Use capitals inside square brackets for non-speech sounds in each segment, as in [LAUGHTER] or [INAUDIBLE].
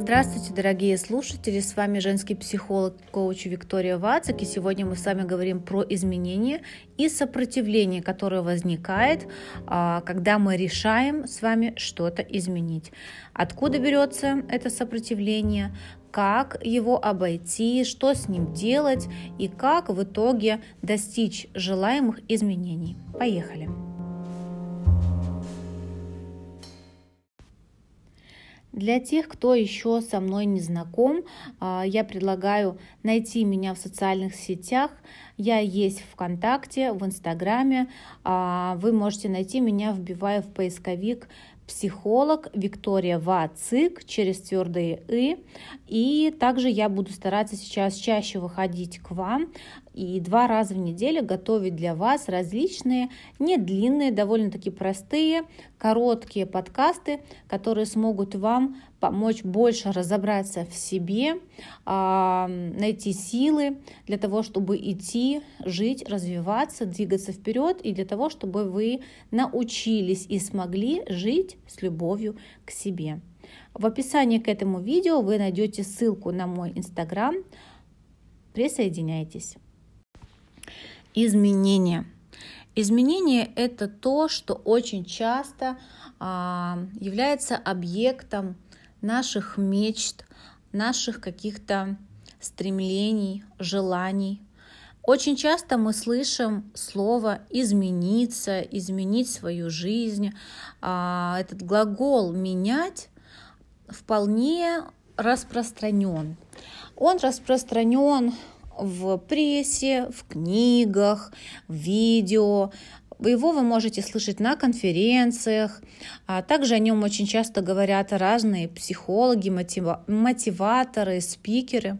Здравствуйте, дорогие слушатели! С вами женский психолог, коуч Виктория Вацик. И сегодня мы с вами говорим про изменения и сопротивление, которое возникает, а, когда мы решаем с вами что-то изменить. Откуда берется это сопротивление, как его обойти, что с ним делать и как в итоге достичь желаемых изменений. Поехали! Для тех, кто еще со мной не знаком, а, я предлагаю найти меня в социальных сетях. Я есть в ВКонтакте, в Инстаграме. А, вы можете найти меня, вбивая в поисковик психолог Виктория Вацик через твердые «и». И также я буду стараться сейчас чаще выходить к вам и два раза в неделю готовить для вас различные, не длинные, довольно-таки простые, короткие подкасты, которые смогут вам помочь больше разобраться в себе, а, найти силы для того, чтобы идти, жить, развиваться, двигаться вперед и для того, чтобы вы научились и смогли жить с любовью к себе. В описании к этому видео вы найдете ссылку на мой инстаграм. Присоединяйтесь. Изменения. Изменение – это то, что очень часто а, является объектом наших мечт, наших каких-то стремлений, желаний. Очень часто мы слышим слово измениться, изменить свою жизнь. А, этот глагол менять вполне распространен. Он распространен в прессе, в книгах, в видео, его вы можете слышать на конференциях. А также о нем очень часто говорят разные психологи, мотива- мотиваторы, спикеры.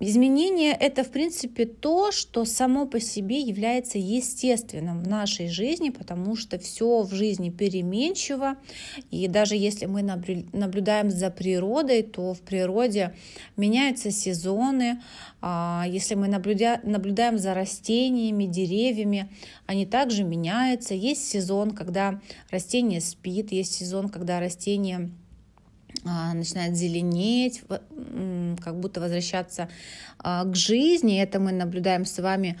Изменение – это, в принципе, то, что само по себе является естественным в нашей жизни, потому что все в жизни переменчиво. И даже если мы наблюдаем за природой, то в природе меняются сезоны. А если мы наблюдаем за растениями, деревьями, они также меняются. Есть сезон, когда растение спит, есть сезон, когда растение а, начинает зеленеть, как будто возвращаться а, к жизни. Это мы наблюдаем с вами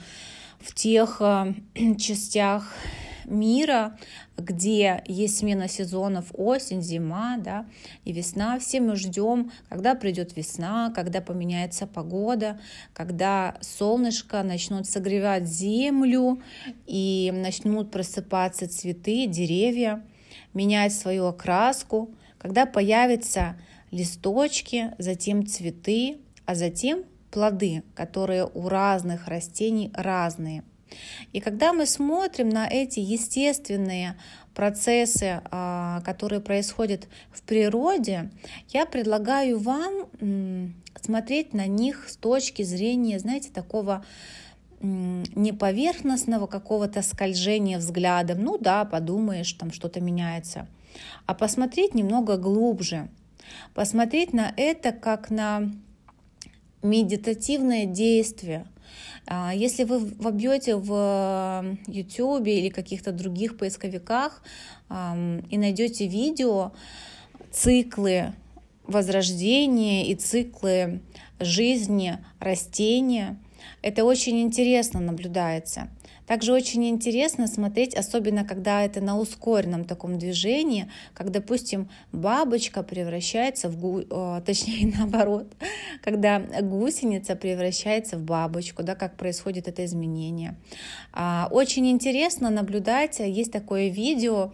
в тех а, [CLEARS THROAT] частях мира, где есть смена сезонов осень, зима да, и весна. Все мы ждем, когда придет весна, когда поменяется погода, когда солнышко начнут согревать землю и начнут просыпаться цветы, деревья, менять свою окраску, когда появятся листочки, затем цветы, а затем плоды, которые у разных растений разные. И когда мы смотрим на эти естественные процессы, а, которые происходят в природе, я предлагаю вам смотреть на них с точки зрения, знаете, такого не поверхностного какого-то скольжения взглядом, ну да, подумаешь, там что-то меняется, а посмотреть немного глубже, посмотреть на это как на медитативное действие – если вы вобьете в YouTube или каких-то других поисковиках и найдете видео, циклы возрождения и циклы жизни растения, это очень интересно наблюдается. Также очень интересно смотреть, особенно когда это на ускоренном таком движении, как, допустим, бабочка превращается в, гу... [LAUGHS] точнее наоборот, когда гусеница превращается в бабочку, да, как происходит это изменение. А, очень интересно наблюдать, есть такое видео,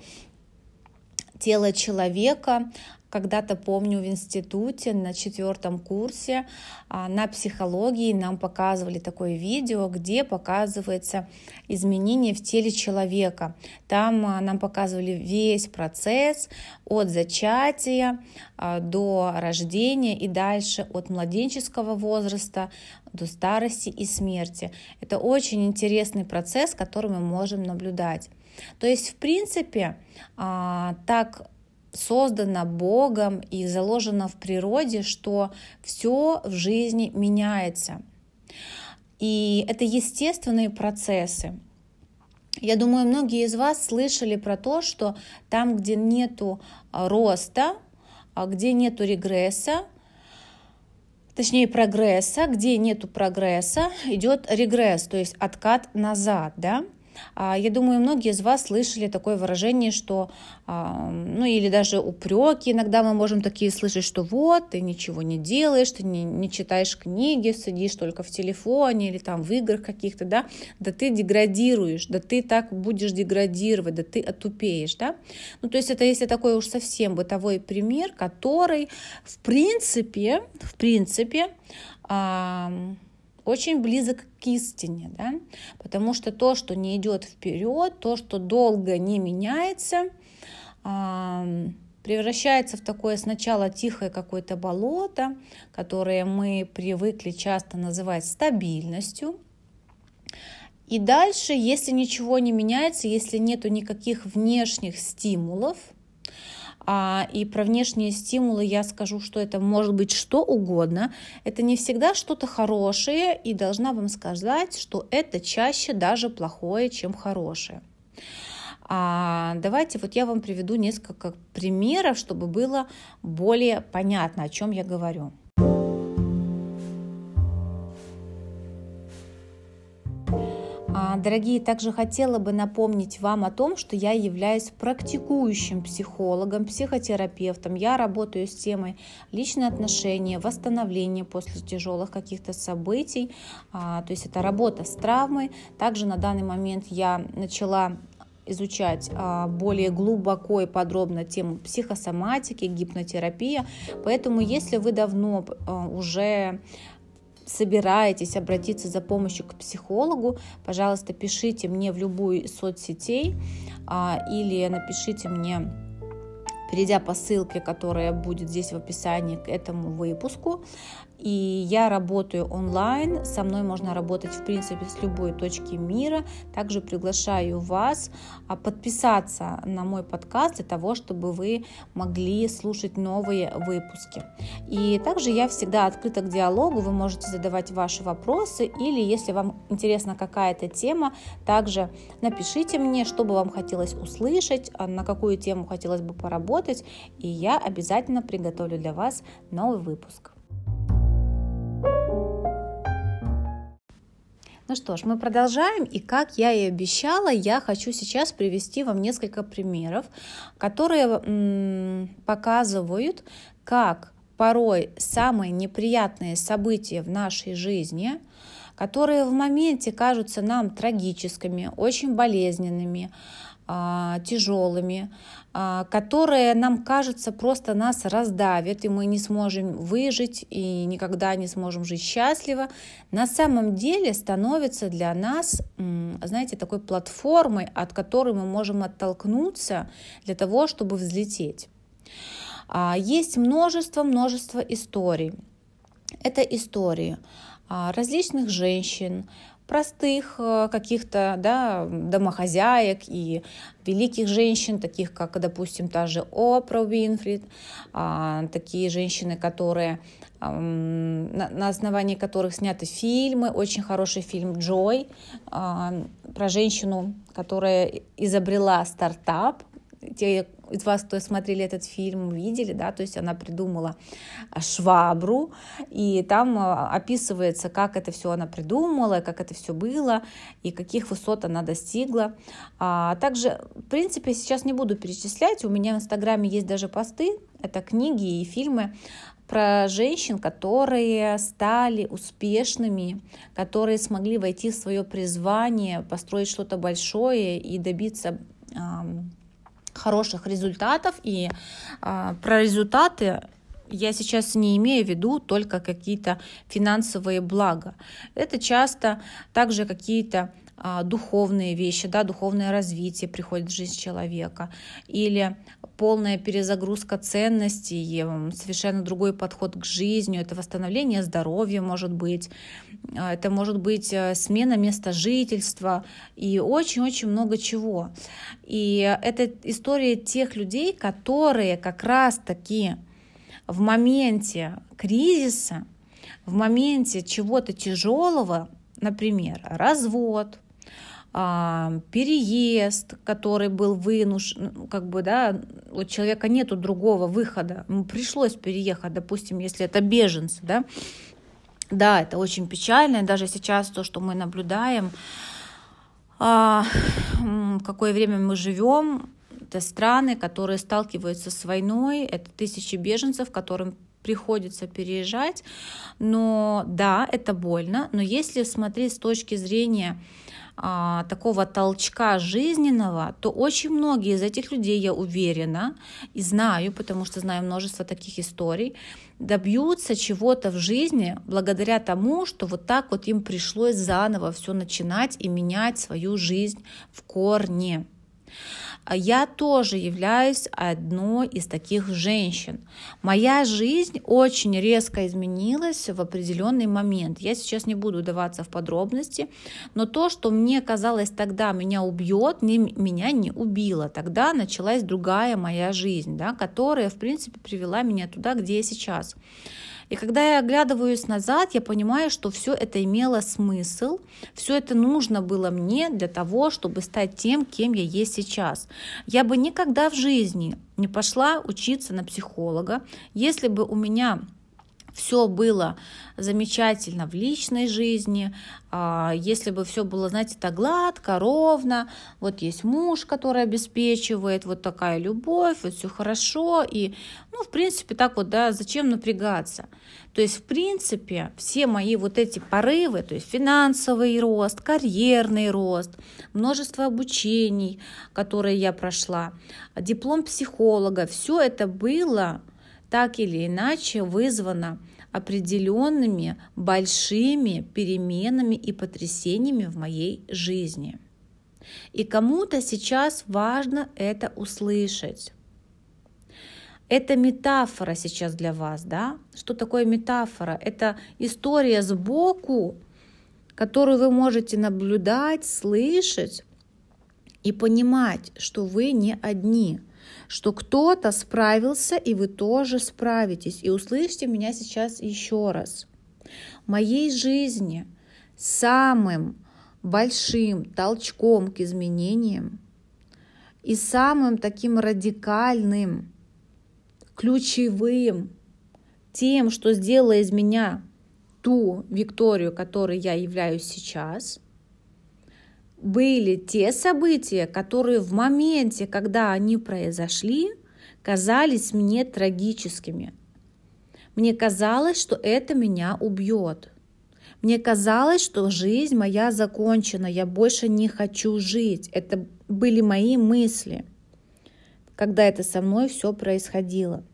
тело человека, когда-то помню в институте на четвертом курсе а, на психологии нам показывали такое видео, где показывается изменение в теле человека. Там а, нам показывали весь процесс от зачатия а, до рождения и дальше от младенческого возраста до старости и смерти. Это очень интересный процесс, который мы можем наблюдать. То есть, в принципе, так создано Богом и заложено в природе, что все в жизни меняется. И это естественные процессы. Я думаю, многие из вас слышали про то, что там, где нету роста, а где нету регресса, точнее прогресса, где нету прогресса, идет регресс, то есть откат назад, да. А, я думаю, многие из вас слышали такое выражение, что, а, ну или даже упреки иногда мы можем такие слышать, что вот, ты ничего не делаешь, ты не, не читаешь книги, сидишь только в телефоне или там в играх каких-то, да, да ты деградируешь, да ты так будешь деградировать, да ты отупеешь, да. Ну то есть это если такой уж совсем бытовой пример, который в принципе, в принципе, очень близок к истине, да? потому что то, что не идет вперед, то, что долго не меняется, превращается в такое сначала тихое какое-то болото, которое мы привыкли часто называть стабильностью. И дальше, если ничего не меняется, если нету никаких внешних стимулов – а, и про внешние стимулы я скажу, что это может быть что угодно. Это не всегда что-то хорошее, и должна вам сказать, что это чаще даже плохое, чем хорошее. А давайте вот я вам приведу несколько примеров, чтобы было более понятно, о чем я говорю. Дорогие, также хотела бы напомнить вам о том, что я являюсь практикующим психологом, психотерапевтом. Я работаю с темой личные отношения, восстановление после тяжелых каких-то событий. А, то есть это работа с травмой. Также на данный момент я начала изучать а, более глубоко и подробно тему психосоматики, гипнотерапия. Поэтому, если вы давно уже собираетесь обратиться за помощью к психологу, пожалуйста, пишите мне в любую из соцсетей а, или напишите мне перейдя по ссылке, которая будет здесь в описании к этому выпуску. И я работаю онлайн, со мной можно работать в принципе с любой точки мира. Также приглашаю вас а, подписаться на мой подкаст для того, чтобы вы могли слушать новые выпуски. И также я всегда открыта к диалогу, вы можете задавать ваши вопросы или если вам интересна какая-то тема, также напишите мне, что бы вам хотелось услышать, а, на какую тему хотелось бы поработать, и я обязательно приготовлю для вас новый выпуск. Ну что ж, мы продолжаем, и как я и обещала, я хочу сейчас привести вам несколько примеров, которые показывают, как порой самые неприятные события в нашей жизни, которые в моменте кажутся нам трагическими, очень болезненными, а, тяжелыми, которые нам кажется просто нас раздавят, и мы не сможем выжить и никогда не сможем жить счастливо, на самом деле становится для нас, знаете, такой платформой, от которой мы можем оттолкнуться для того, чтобы взлететь. А, есть множество, множество историй. Это истории различных женщин, простых э, каких-то да, домохозяек и великих женщин, таких как, допустим, та же Опра Уинфрид, а, такие женщины, которые на основании которых сняты фильмы. Очень хороший фильм «Джой» а, про женщину, которая изобрела стартап. Те из вас, кто смотрели этот фильм, видели, да, то есть она придумала а, швабру, и там а, описывается, как это все она придумала, как это все было, и каких высот она достигла. А также, в принципе, сейчас не буду перечислять, у меня в Инстаграме есть даже посты, это книги и фильмы про женщин, которые стали успешными, которые смогли войти в свое призвание, построить что-то большое и добиться хороших результатов. И а, про результаты я сейчас не имею в виду только какие-то финансовые блага. Это часто также какие-то духовные вещи, да, духовное развитие приходит в жизнь человека, или полная перезагрузка ценностей, совершенно другой подход к жизни, это восстановление здоровья может быть, а, это может быть э, смена места жительства и очень-очень много чего. И это история тех людей, которые как раз-таки в моменте кризиса, в моменте чего-то тяжелого, например, развод, а, переезд, который был вынужден, ну, как бы, да, у человека нету другого выхода, ему пришлось переехать, допустим, если это беженцы, да, да, это очень печально, и даже сейчас то, что мы наблюдаем, а, какое время мы живем, это страны, которые сталкиваются с войной, это тысячи беженцев, которым приходится переезжать. Но да, это больно, но если смотреть с точки зрения а, такого толчка жизненного, то очень многие из этих людей, я уверена и знаю, потому что знаю множество таких историй, добьются чего-то в жизни благодаря тому, что вот так вот им пришлось заново все начинать и менять свою жизнь в корне. А я тоже являюсь одной из таких женщин. Моя жизнь очень резко изменилась в определенный момент. Я сейчас не буду даваться в подробности, но то, что мне казалось тогда меня убьет, меня не убило. Тогда началась другая моя жизнь, да, которая, в принципе, привела меня туда, где я сейчас. И когда я оглядываюсь назад, я понимаю, что все это имело смысл, все это нужно было мне для того, чтобы стать тем, кем я есть сейчас. Я бы никогда в жизни не пошла учиться на психолога, если бы у меня все было замечательно в личной жизни, а, если бы все было, знаете, так гладко, ровно, вот есть муж, который обеспечивает, вот такая любовь, вот все хорошо, и, ну, в принципе, так вот, да, зачем напрягаться? То есть, в принципе, все мои вот эти порывы, то есть финансовый рост, карьерный рост, множество обучений, которые я прошла, диплом психолога, все это было так или иначе вызвано определенными большими переменами и потрясениями в моей жизни. И кому-то сейчас важно это услышать. Это метафора сейчас для вас, да? Что такое метафора? Это история сбоку, которую вы можете наблюдать, слышать и понимать, что вы не одни – что кто-то справился, и вы тоже справитесь. И услышьте меня сейчас еще раз. В моей жизни самым большим толчком к изменениям и самым таким радикальным, ключевым, тем, что сделало из меня ту Викторию, которой я являюсь сейчас – были те события, которые в моменте, когда они произошли, казались мне трагическими. Мне казалось, что это меня убьет. Мне казалось, что жизнь моя закончена, я больше не хочу жить. Это были мои мысли, когда это со мной все происходило.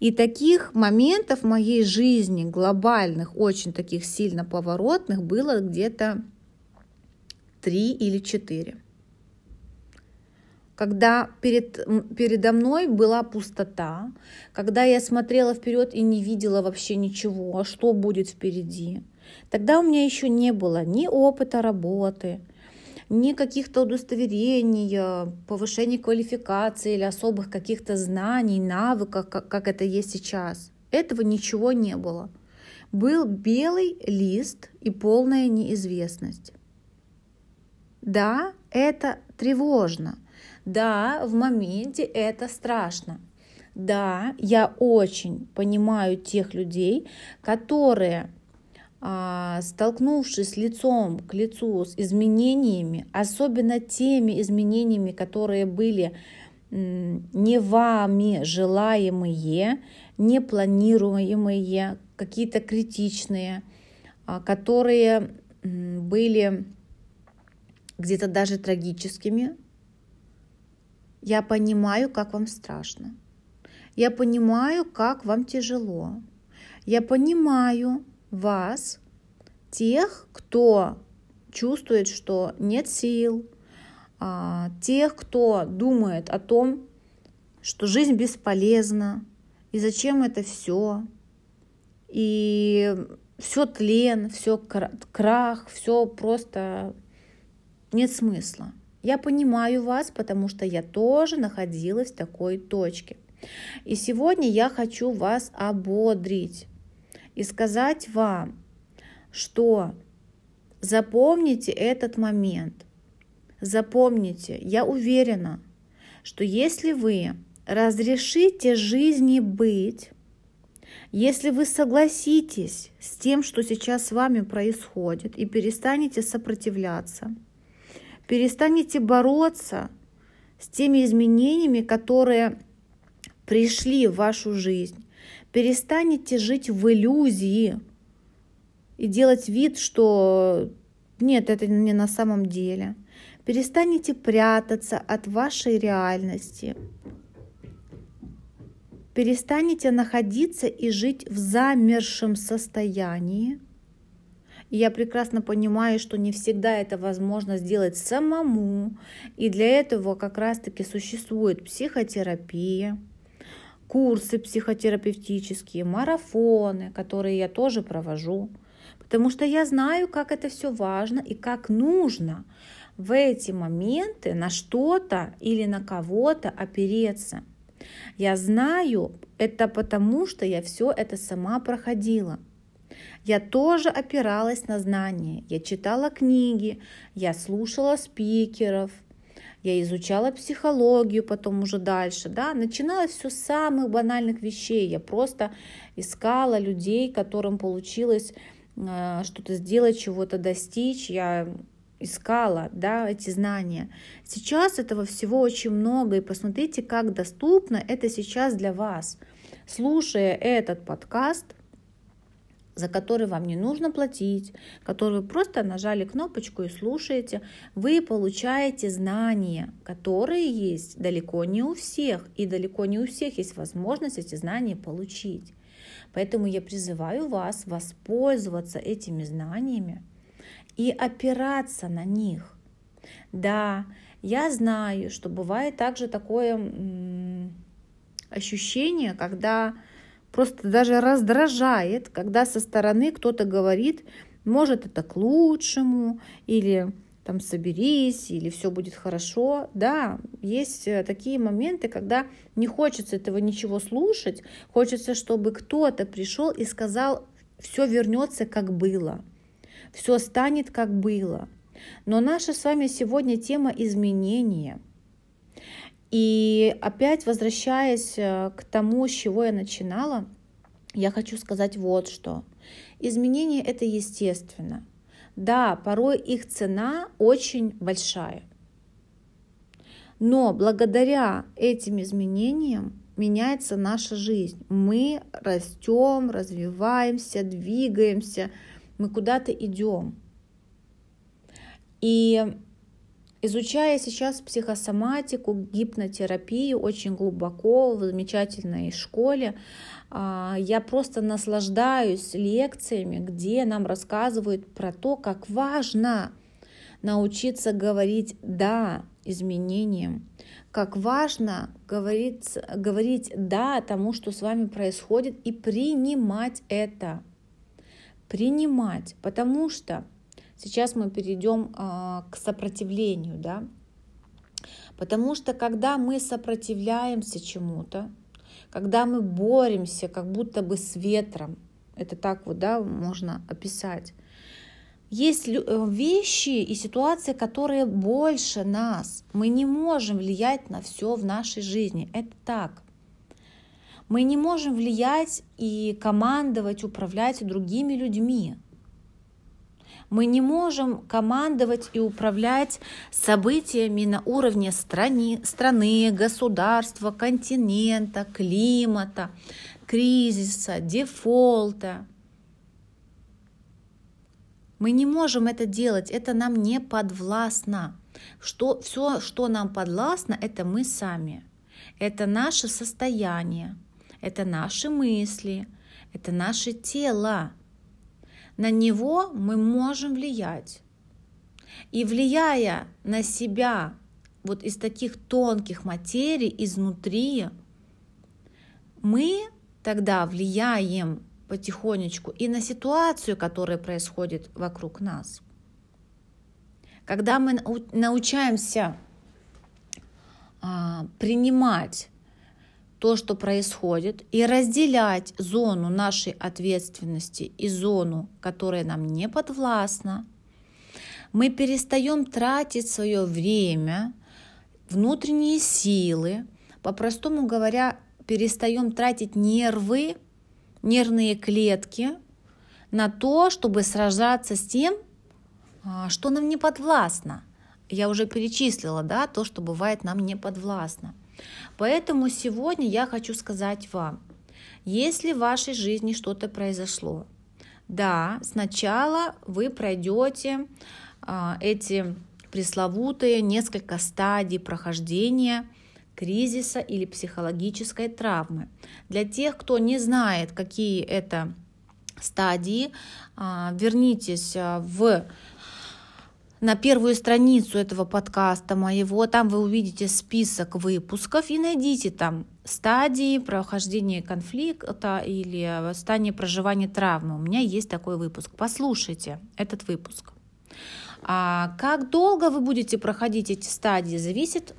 И таких моментов в моей жизни, глобальных, очень таких сильно поворотных, было где-то три или четыре. Когда перед, передо мной была пустота, когда я смотрела вперед и не видела вообще ничего, что будет впереди, тогда у меня еще не было ни опыта работы, ни каких-то удостоверений, повышения квалификации или особых каких-то знаний, навыков, как, как это есть сейчас. Этого ничего не было. Был белый лист и полная неизвестность. Да, это тревожно. Да, в моменте это страшно. Да, я очень понимаю тех людей, которые, а, столкнувшись лицом к лицу с изменениями, особенно теми изменениями, которые были не вами желаемые, не планируемые, какие-то критичные, а, которые были где-то даже трагическими, я понимаю, как вам страшно. Я понимаю, как вам тяжело. Я понимаю вас, тех, кто чувствует, что нет сил, а, тех, кто думает о том, что жизнь бесполезна, и зачем это все, и все тлен, все крах, все просто нет смысла. Я понимаю вас, потому что я тоже находилась в такой точке. И сегодня я хочу вас ободрить и сказать вам, что запомните этот момент. Запомните, я уверена, что если вы разрешите жизни быть, если вы согласитесь с тем, что сейчас с вами происходит, и перестанете сопротивляться, перестанете бороться с теми изменениями, которые пришли в вашу жизнь, перестанете жить в иллюзии и делать вид, что нет, это не на самом деле. Перестанете прятаться от вашей реальности. Перестанете находиться и жить в замершем состоянии. И я прекрасно понимаю, что не всегда это возможно сделать самому. И для этого как раз-таки существует психотерапия, курсы психотерапевтические, марафоны, которые я тоже провожу. Потому что я знаю, как это все важно и как нужно в эти моменты на что-то или на кого-то опереться. Я знаю это потому, что я все это сама проходила. Я тоже опиралась на знания. Я читала книги, я слушала спикеров, я изучала психологию потом уже дальше, да, начиналось все с самых банальных вещей. Я просто искала людей, которым получилось э, что-то сделать, чего-то достичь. Я искала да, эти знания. Сейчас этого всего очень много, и посмотрите, как доступно это сейчас для вас. Слушая этот подкаст, за который вам не нужно платить, который вы просто нажали кнопочку и слушаете, вы получаете знания, которые есть далеко не у всех, и далеко не у всех есть возможность эти знания получить. Поэтому я призываю вас воспользоваться этими знаниями и опираться на них. Да, я знаю, что бывает также такое ощущение, когда просто даже раздражает, когда со стороны кто-то говорит, может это к лучшему, или там соберись, или все будет хорошо. Да, есть э, такие моменты, когда не хочется этого ничего слушать, хочется, чтобы кто-то пришел и сказал, все вернется как было, все станет как было. Но наша с вами сегодня тема изменения – и опять возвращаясь э, к тому, с чего я начинала, я хочу сказать вот что. Изменения это естественно. Да, порой их цена очень большая. Но благодаря этим изменениям меняется наша жизнь. Мы растем, развиваемся, двигаемся, мы куда-то идем. И Изучая сейчас психосоматику, гипнотерапию очень глубоко в замечательной школе, а, я просто наслаждаюсь лекциями, где нам рассказывают про то, как важно научиться говорить «да» изменениям, как важно говорить, говорить «да» тому, что с вами происходит, и принимать это. Принимать, потому что Сейчас мы перейдем а, к сопротивлению, да, потому что когда мы сопротивляемся чему-то, когда мы боремся как будто бы с ветром, это так вот, да, можно описать, есть э, вещи и ситуации, которые больше нас. Мы не можем влиять на все в нашей жизни. Это так. Мы не можем влиять и командовать, управлять другими людьми. Мы не можем командовать и управлять событиями на уровне страны, страны, государства, континента, климата, кризиса, дефолта. Мы не можем это делать, это нам не подвластно. Что, все, что нам подвластно, это мы сами. Это наше состояние, это наши мысли, это наше тело на него мы можем влиять. И влияя на себя вот из таких тонких материй изнутри, мы тогда влияем потихонечку и на ситуацию, которая происходит вокруг нас. Когда мы научаемся а, принимать то, что происходит, и разделять зону нашей ответственности и зону, которая нам не подвластна, мы перестаем тратить свое время, внутренние силы, по-простому говоря, перестаем тратить нервы, нервные клетки на то, чтобы сражаться с тем, а, что нам не подвластно. Я уже перечислила, да, то, что бывает нам не подвластно. Поэтому сегодня я хочу сказать вам, если в вашей жизни что-то произошло, да, сначала вы пройдете а, эти пресловутые несколько стадий прохождения кризиса или психологической травмы. Для тех, кто не знает, какие это стадии, а, вернитесь а, в на первую страницу этого подкаста моего, там вы увидите список выпусков и найдите там стадии прохождения конфликта или стадии проживания травмы. У меня есть такой выпуск. Послушайте этот выпуск. А как долго вы будете проходить эти стадии, зависит,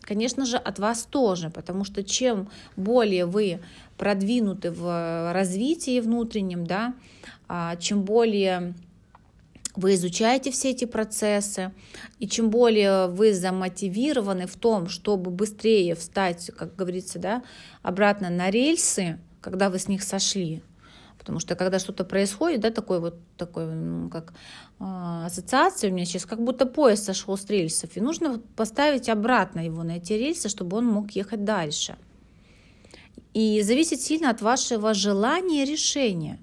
конечно же, от вас тоже, потому что чем более вы продвинуты в развитии внутреннем, да, а, чем более вы изучаете все эти процессы, и чем более вы замотивированы в том, чтобы быстрее встать, как говорится, да, обратно на рельсы, когда вы с них сошли, потому что когда что-то происходит, да, такой вот такой, ну, как э, ассоциация у меня сейчас, как будто поезд сошел с рельсов, и нужно поставить обратно его на эти рельсы, чтобы он мог ехать дальше. И зависит сильно от вашего желания решения.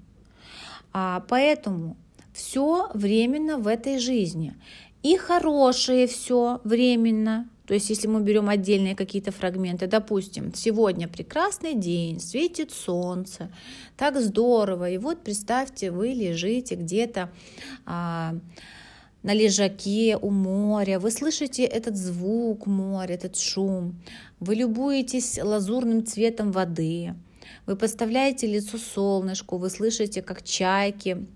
А, поэтому все временно в этой жизни. И хорошее все временно. То есть, если мы берем отдельные какие-то фрагменты, допустим, сегодня прекрасный день, светит солнце, так здорово. И вот представьте, вы лежите где-то а, на лежаке у моря, вы слышите этот звук моря, этот шум, вы любуетесь лазурным цветом воды, вы подставляете лицо солнышку, вы слышите, как чайки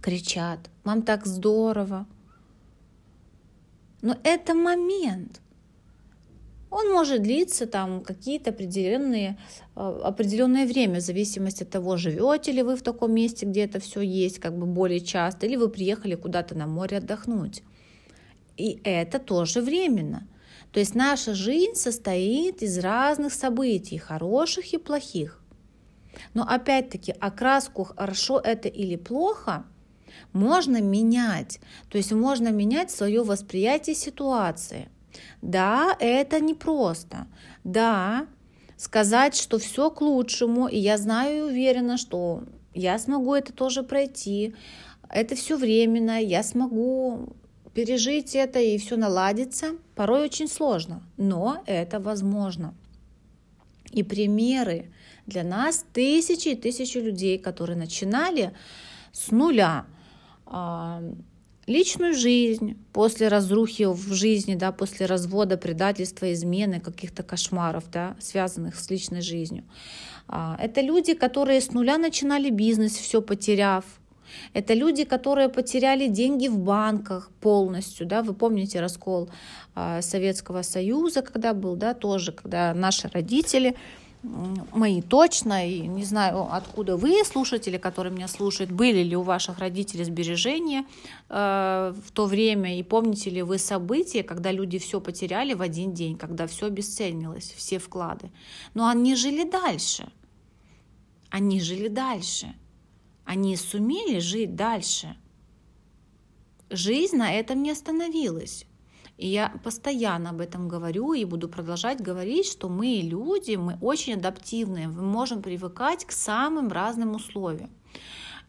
кричат, вам так здорово. Но это момент. Он может длиться там какие-то определенные, э, определенное время, в зависимости от того, живете ли вы в таком месте, где это все есть, как бы более часто, или вы приехали куда-то на море отдохнуть. И это тоже временно. То есть наша жизнь состоит из разных событий, хороших и плохих. Но опять-таки окраску хорошо это или плохо – можно менять. То есть можно менять свое восприятие ситуации. Да, это непросто. Да, сказать, что все к лучшему, и я знаю и уверена, что я смогу это тоже пройти. Это все временно, я смогу пережить это и все наладится. Порой очень сложно, но это возможно. И примеры для нас тысячи и тысячи людей, которые начинали с нуля, личную жизнь после разрухи в жизни, да, после развода, предательства, измены, каких-то кошмаров, да, связанных с личной жизнью. А, это люди, которые с нуля начинали бизнес, все потеряв. Это люди, которые потеряли деньги в банках полностью. Да? Вы помните раскол а, Советского Союза, когда был, да, тоже, когда наши родители мои точно, и не знаю, откуда вы, слушатели, которые меня слушают, были ли у ваших родителей сбережения э, в то время, и помните ли вы события, когда люди все потеряли в один день, когда все обесценилось, все вклады. Но они жили дальше. Они жили дальше. Они сумели жить дальше. Жизнь на этом не остановилась. И я постоянно об этом говорю и буду продолжать говорить, что мы люди, мы очень адаптивные, мы можем привыкать к самым разным условиям.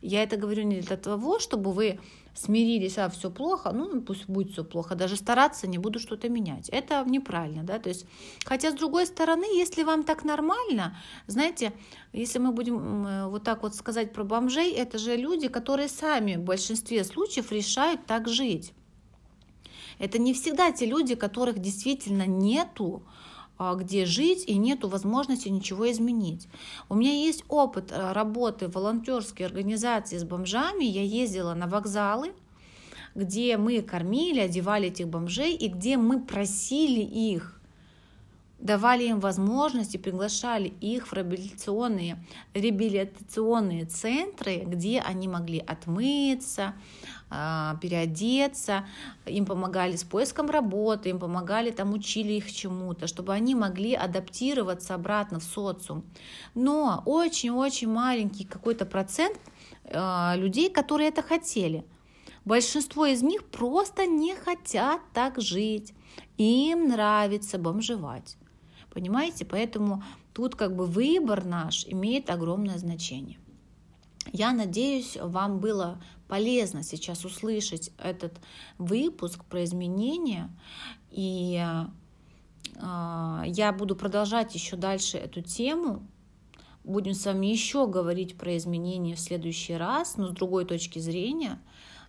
Я это говорю не для того, чтобы вы смирились, а все плохо, ну пусть будет все плохо, даже стараться не буду что-то менять. Это неправильно, да, то есть, хотя с другой стороны, если вам так нормально, знаете, если мы будем вот так вот сказать про бомжей, это же люди, которые сами в большинстве случаев решают так жить. Это не всегда те люди, которых действительно нету, а, где жить и нету возможности ничего изменить. У меня есть опыт э, работы в волонтерской организации с бомжами. Я ездила на вокзалы, где мы кормили, одевали этих бомжей и где мы просили их давали им возможности, приглашали их в реабилитационные, реабилитационные центры, где они могли отмыться, переодеться, им помогали с поиском работы, им помогали, там учили их чему-то, чтобы они могли адаптироваться обратно в социум. Но очень-очень маленький какой-то процент а, людей, которые это хотели. Большинство из них просто не хотят так жить. Им нравится бомжевать. Понимаете? Поэтому тут как бы выбор наш имеет огромное значение. Я надеюсь, вам было полезно сейчас услышать этот выпуск про изменения. И э, я буду продолжать еще дальше эту тему. Будем с вами еще говорить про изменения в следующий раз, но с другой точки зрения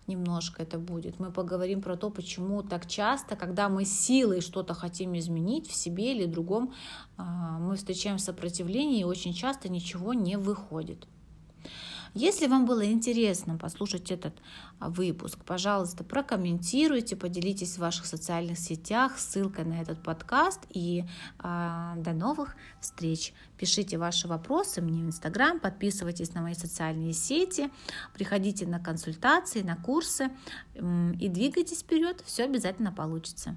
немножко это будет. Мы поговорим про то, почему так часто, когда мы силой что-то хотим изменить в себе или другом, а, мы встречаем сопротивление и очень часто ничего не выходит. Если вам было интересно послушать этот а, выпуск, пожалуйста, прокомментируйте, поделитесь в ваших социальных сетях ссылкой на этот подкаст и э, до новых встреч. Пишите ваши вопросы мне в Инстаграм, подписывайтесь на мои социальные сети, приходите на консультации, на курсы и двигайтесь вперед, все обязательно получится.